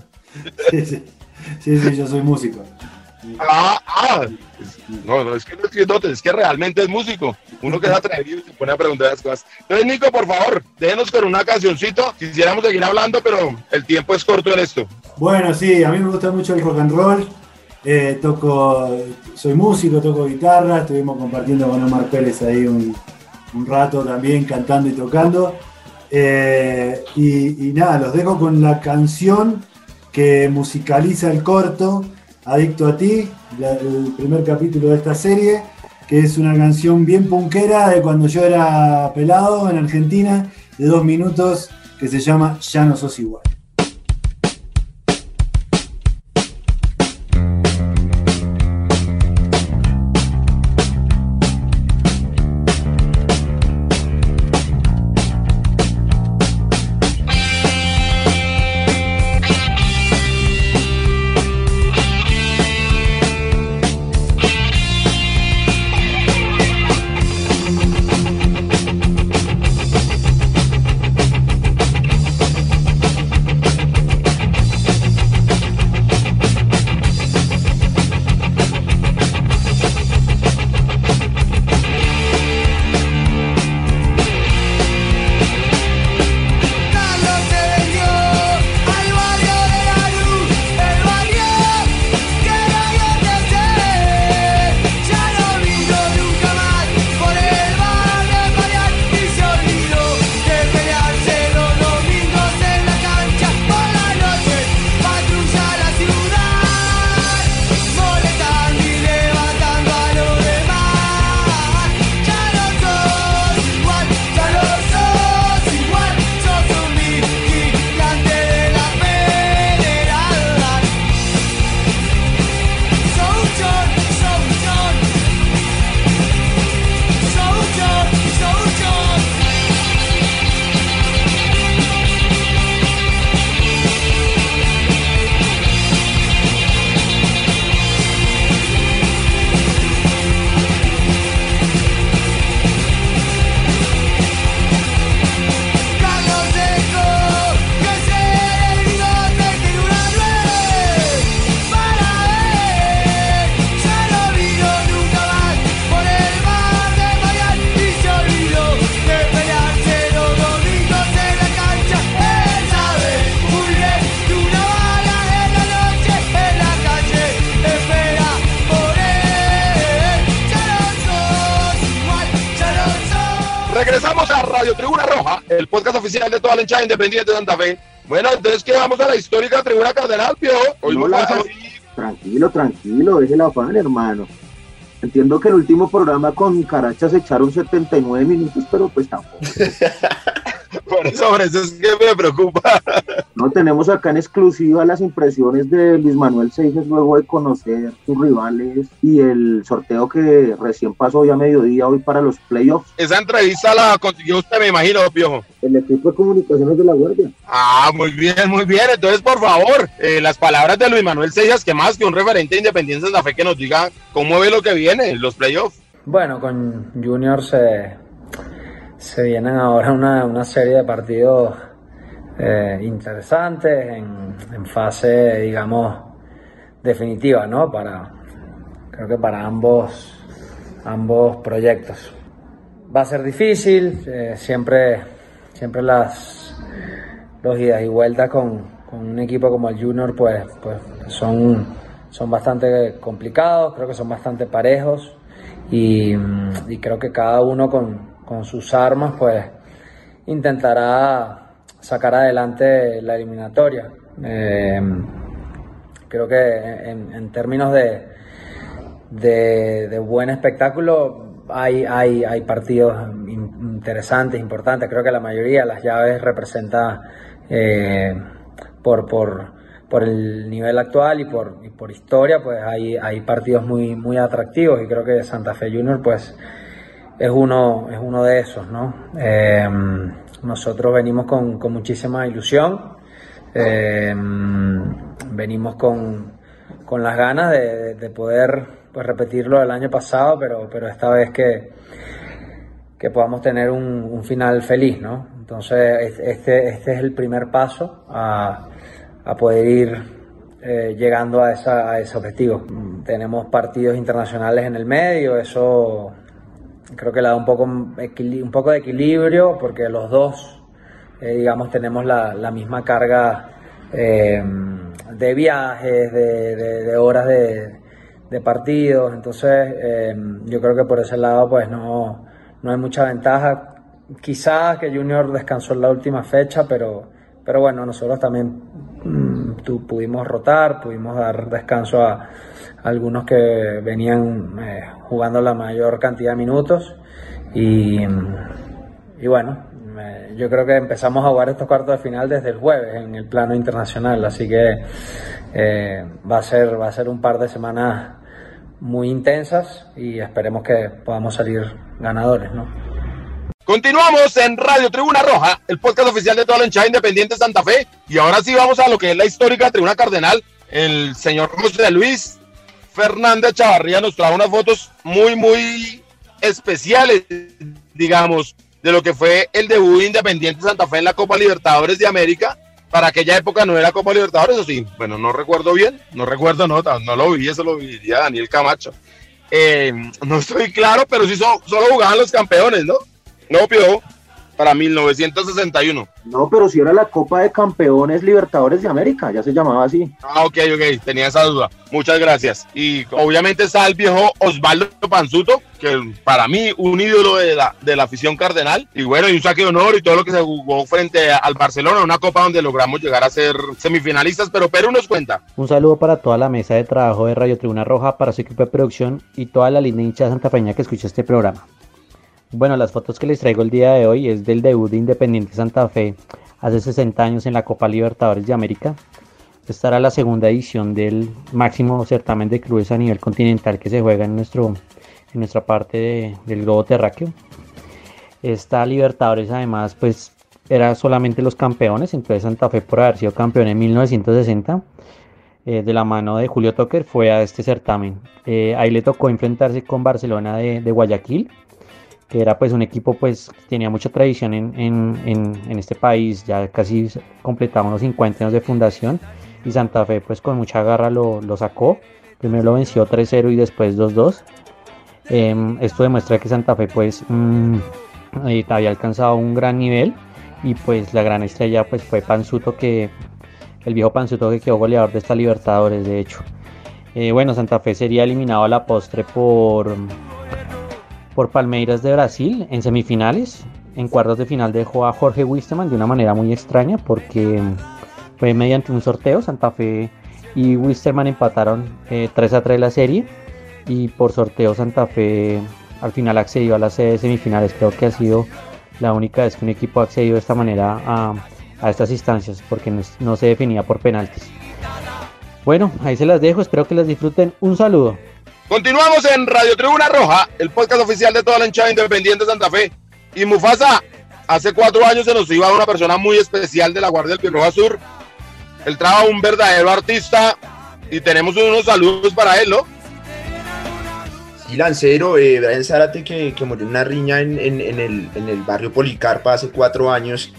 Sí, sí, sí, sí, yo soy músico. Ah, ah. No, no, es que no es que es que realmente es músico. Uno que es atrevido y se pone a preguntar las cosas. Entonces, Nico, por favor, déjenos con una cancioncito. Quisiéramos seguir hablando, pero el tiempo es corto en esto. Bueno, sí, a mí me gusta mucho el rock and roll. Eh, toco, soy músico, toco guitarra. Estuvimos compartiendo con Omar Pérez ahí un, un rato también, cantando y tocando. Eh, y, y nada, los dejo con la canción que musicaliza el corto, Adicto a ti, el primer capítulo de esta serie, que es una canción bien punkera de cuando yo era pelado en Argentina, de dos minutos, que se llama Ya no sos igual. Regresamos a Radio Tribuna Roja, el podcast oficial de toda la hinchada independiente de Santa Fe. Bueno, entonces, ¿qué vamos a la histórica Tribuna Cardenal, Piojo? Hoy No vamos a- lanzas- hoy- Tranquilo, tranquilo, deje la afán, hermano. Entiendo que el último programa con Carachas se echaron 79 minutos, pero pues tampoco. Por eso, por eso es que me preocupa. No tenemos acá en exclusiva las impresiones de Luis Manuel Seijes luego de conocer sus rivales y el sorteo que recién pasó hoy a mediodía hoy para los playoffs. Esa entrevista la consiguió usted, me imagino, Piojo. El equipo de comunicaciones de la Guardia. Ah, muy bien, muy bien. Entonces, por favor, eh, las palabras de Luis Manuel Sellas, que más que un referente de Independiente de Santa Fe, que nos diga cómo ve lo que viene, los playoffs. Bueno, con Junior se, se vienen ahora una, una serie de partidos eh, interesantes en, fase, digamos, definitiva, ¿no? Para, creo que para ambos, ambos proyectos. Va a ser difícil, eh, siempre, siempre las, los idas y vueltas con, con un equipo como el Junior, pues, pues son, son bastante complicados, creo que son bastante parejos y, y creo que cada uno con, con sus armas, pues intentará sacar adelante la eliminatoria. Eh, creo que en, términos de, de, buen espectáculo hay, hay, hay partidos interesantes, importantes. Creo que la mayoría de las llaves representa eh, por, por, por, el nivel actual y por, por historia, pues hay, hay partidos muy, muy atractivos y creo que Santa Fe Junior pues es uno, es uno de esos, ¿no? Eh, nosotros venimos con, con muchísima ilusión, eh, venimos con, con, las ganas de, de, poder pues, repetirlo del año pasado, pero, pero esta vez que, que podamos tener un, un final feliz, ¿no? Entonces, este, este es el primer paso a, a poder ir eh, llegando a, esa, a ese objetivo. Tenemos partidos internacionales en el medio, eso creo que le da un poco, un poco de equilibrio porque los dos, eh, digamos, tenemos la, la misma carga eh, de viajes, de, de, horas de, de, partidos, entonces eh, yo creo que por ese lado pues no, no hay mucha ventaja. Quizás que Junior descansó en la última fecha, pero, pero bueno, nosotros también mmm, tú, pudimos rotar, pudimos dar descanso a algunos que venían eh, jugando la mayor cantidad de minutos y, y bueno, yo creo que empezamos a jugar estos cuartos de final desde el jueves en el plano internacional, así que eh, va, a ser, va a ser un par de semanas muy intensas y esperemos que podamos salir ganadores, ¿no? Continuamos en Radio Tribuna Roja, el podcast oficial de toda la hinchada independiente de Santa Fe. Y ahora sí vamos a lo que es la histórica Tribuna Cardenal. El señor José Luis Fernández Chavarría nos trae unas fotos muy, muy especiales, digamos, de lo que fue el debut de Independiente Santa Fe en la Copa Libertadores de América. Para aquella época no era Copa Libertadores, o sí, bueno, no recuerdo bien, no recuerdo, no, no lo vi, eso lo viviría Daniel Camacho. Eh, no estoy claro, pero sí so, solo jugaban los campeones, ¿no? No, Pio, para 1961. No, pero si era la Copa de Campeones Libertadores de América, ya se llamaba así. Ah, ok, ok, tenía esa duda. Muchas gracias. Y obviamente está el viejo Osvaldo Panzuto, que para mí un ídolo de la, de la afición cardenal. Y bueno, y un saque de honor y todo lo que se jugó frente al Barcelona, una copa donde logramos llegar a ser semifinalistas, pero Perú nos cuenta. Un saludo para toda la mesa de trabajo de Radio Tribuna Roja, para su equipo de producción y toda la línea hincha de Santa Feña que escucha este programa. Bueno, las fotos que les traigo el día de hoy es del debut de Independiente Santa Fe hace 60 años en la Copa Libertadores de América. Esta era la segunda edición del máximo certamen de clubes a nivel continental que se juega en, nuestro, en nuestra parte de, del globo terráqueo. Esta Libertadores además pues era solamente los campeones, entonces Santa Fe por haber sido campeón en 1960 eh, de la mano de Julio Toker fue a este certamen. Eh, ahí le tocó enfrentarse con Barcelona de Guayaquil que era pues un equipo pues tenía mucha tradición en, en, en, este país, ya casi completaba unos 50 años de fundación y Santa Fe pues con mucha garra lo, lo sacó, primero lo venció 3-0 y después 2-2. Eh, esto demuestra que Santa Fe pues mmm, había alcanzado un gran nivel y pues la gran estrella pues fue Panzuto que el viejo Panzuto que quedó goleador de esta Libertadores de hecho. Eh, bueno, Santa Fe sería eliminado a la postre por por Palmeiras de Brasil en semifinales. En cuartos de final dejó a Jorge Wisterman de una manera muy extraña porque fue mediante un sorteo. Santa Fe y Wisterman empataron eh, 3 a 3 la serie y por sorteo Santa Fe al final accedió a las semifinales. Creo que ha sido la única vez que un equipo ha accedido de esta manera a, a estas instancias porque no, no se definía por penaltis. Bueno, ahí se las dejo, espero que las disfruten. Un saludo. Continuamos en Radio Tribuna Roja, el podcast oficial de toda la hinchada independiente de Santa Fe. Y Mufasa, hace cuatro años se nos iba una persona muy especial de la Guardia del Pirroja Sur. Él trajo un verdadero artista y tenemos unos saludos para él, ¿no? Sí, Lancero, eh, Brian Zárate, que, que, murió en una riña en, en, el, en, el, barrio Policarpa hace cuatro años.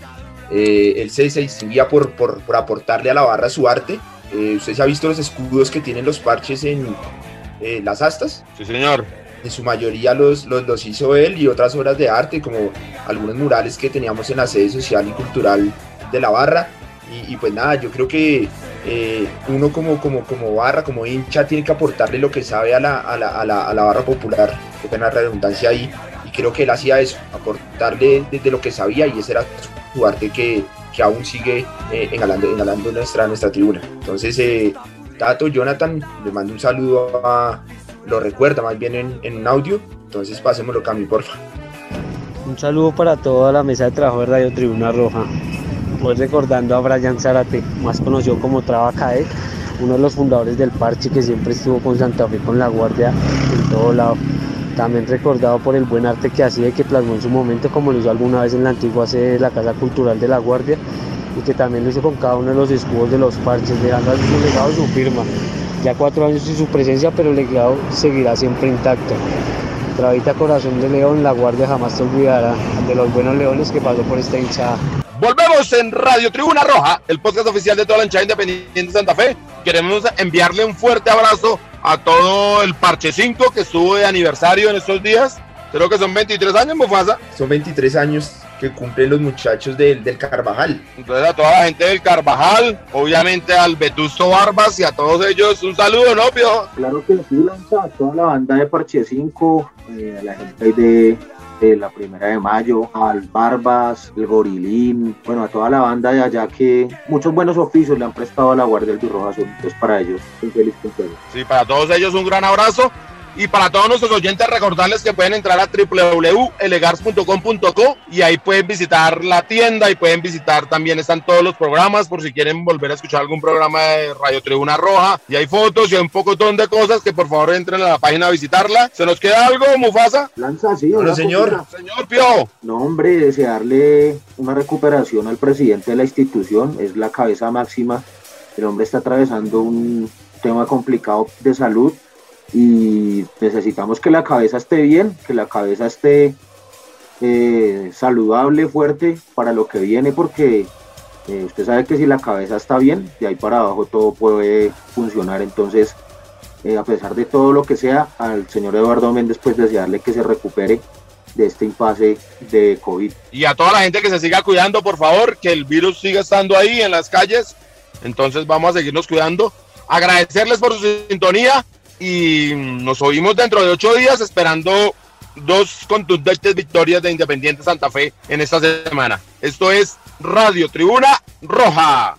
Eh, él se distinguía por, por, por, aportarle a la barra su arte. Eh, usted se ha visto los escudos que tienen los parches en, eh, las astas. Sí, señor. En su mayoría los, los, los, hizo él y otras obras de arte, como algunos murales que teníamos en la sede social y cultural de la barra. Y, y pues nada, yo creo que eh, uno como, como, como barra, como hincha, tiene que aportarle lo que sabe a la, a la, a la, a la barra popular. Qué pena redundancia ahí. Y creo que él hacía eso, aportarle desde lo que sabía y ese era su Duarte que, que aún sigue eh, engalando, engalando nuestra, nuestra tribuna. Entonces, eh, Tato, Jonathan, le mando un saludo a, lo recuerda más bien en, en un audio, entonces pasémoslo Cami, porfa. Un saludo para toda la mesa de trabajo de Radio Tribuna Roja. Hoy recordando a Brian Zárate, más conocido como Trabacae, uno de los fundadores del parche que siempre estuvo con Santa Fe con la guardia en todo lado. También recordado por el buen arte que hacía y que plasmó en su momento, como lo hizo alguna vez en la antigua sede de la Casa Cultural de la Guardia, y que también lo hizo con cada uno de los escudos de los parches, dejando a su legado y su firma. Ya cuatro años sin su presencia, pero el legado seguirá siempre intacto. Trabita Corazón de León, la Guardia jamás te olvidará de los buenos leones que pasó por esta hinchada. Volvemos en Radio Tribuna Roja, el podcast oficial de toda la hinchada independiente de Santa Fe. Queremos enviarle un fuerte abrazo a todo el Parche 5 que estuvo de aniversario en estos días. Creo que son 23 años, Mufasa. Son 23 años que cumplen los muchachos del, del Carvajal. Entonces a toda la gente del Carvajal, obviamente al Vetusto Barbas y a todos ellos un saludo, ¿no, Pio? Claro que sí, Lanza, a toda la banda de Parche 5, eh, a la gente ahí de, de la Primera de Mayo, al Barbas, el Gorilín, bueno, a toda la banda de allá que muchos buenos oficios le han prestado a la Guardia del Birroja Azul. Entonces, para ellos, un feliz cumpleaños. Sí, para todos ellos un gran abrazo. Y para todos nuestros oyentes, recordarles que pueden entrar a www.elegars.com.co y ahí pueden visitar la tienda y pueden visitar también, están todos los programas por si quieren volver a escuchar algún programa de Radio Tribuna Roja. Y hay fotos y hay un pocotón de cosas que por favor entren a la página a visitarla. ¿Se nos queda algo, Mufasa? Lanza, sí. Una señor. Señor Pio. No, hombre, desearle una recuperación al presidente de la institución, es la cabeza máxima. El hombre está atravesando un tema complicado de salud y necesitamos que la cabeza esté bien, que la cabeza esté eh, saludable, fuerte para lo que viene, porque eh, usted sabe que si la cabeza está bien, de ahí para abajo todo puede funcionar. Entonces, eh, a pesar de todo lo que sea, al señor Eduardo Méndez, pues desearle que se recupere de este impasse de COVID. Y a toda la gente que se siga cuidando, por favor, que el virus siga estando ahí en las calles. Entonces vamos a seguirnos cuidando. Agradecerles por su sintonía y nos oímos dentro de ocho días esperando dos contundentes victorias de Independiente Santa Fe en esta semana. Esto es Radio Tribuna Roja.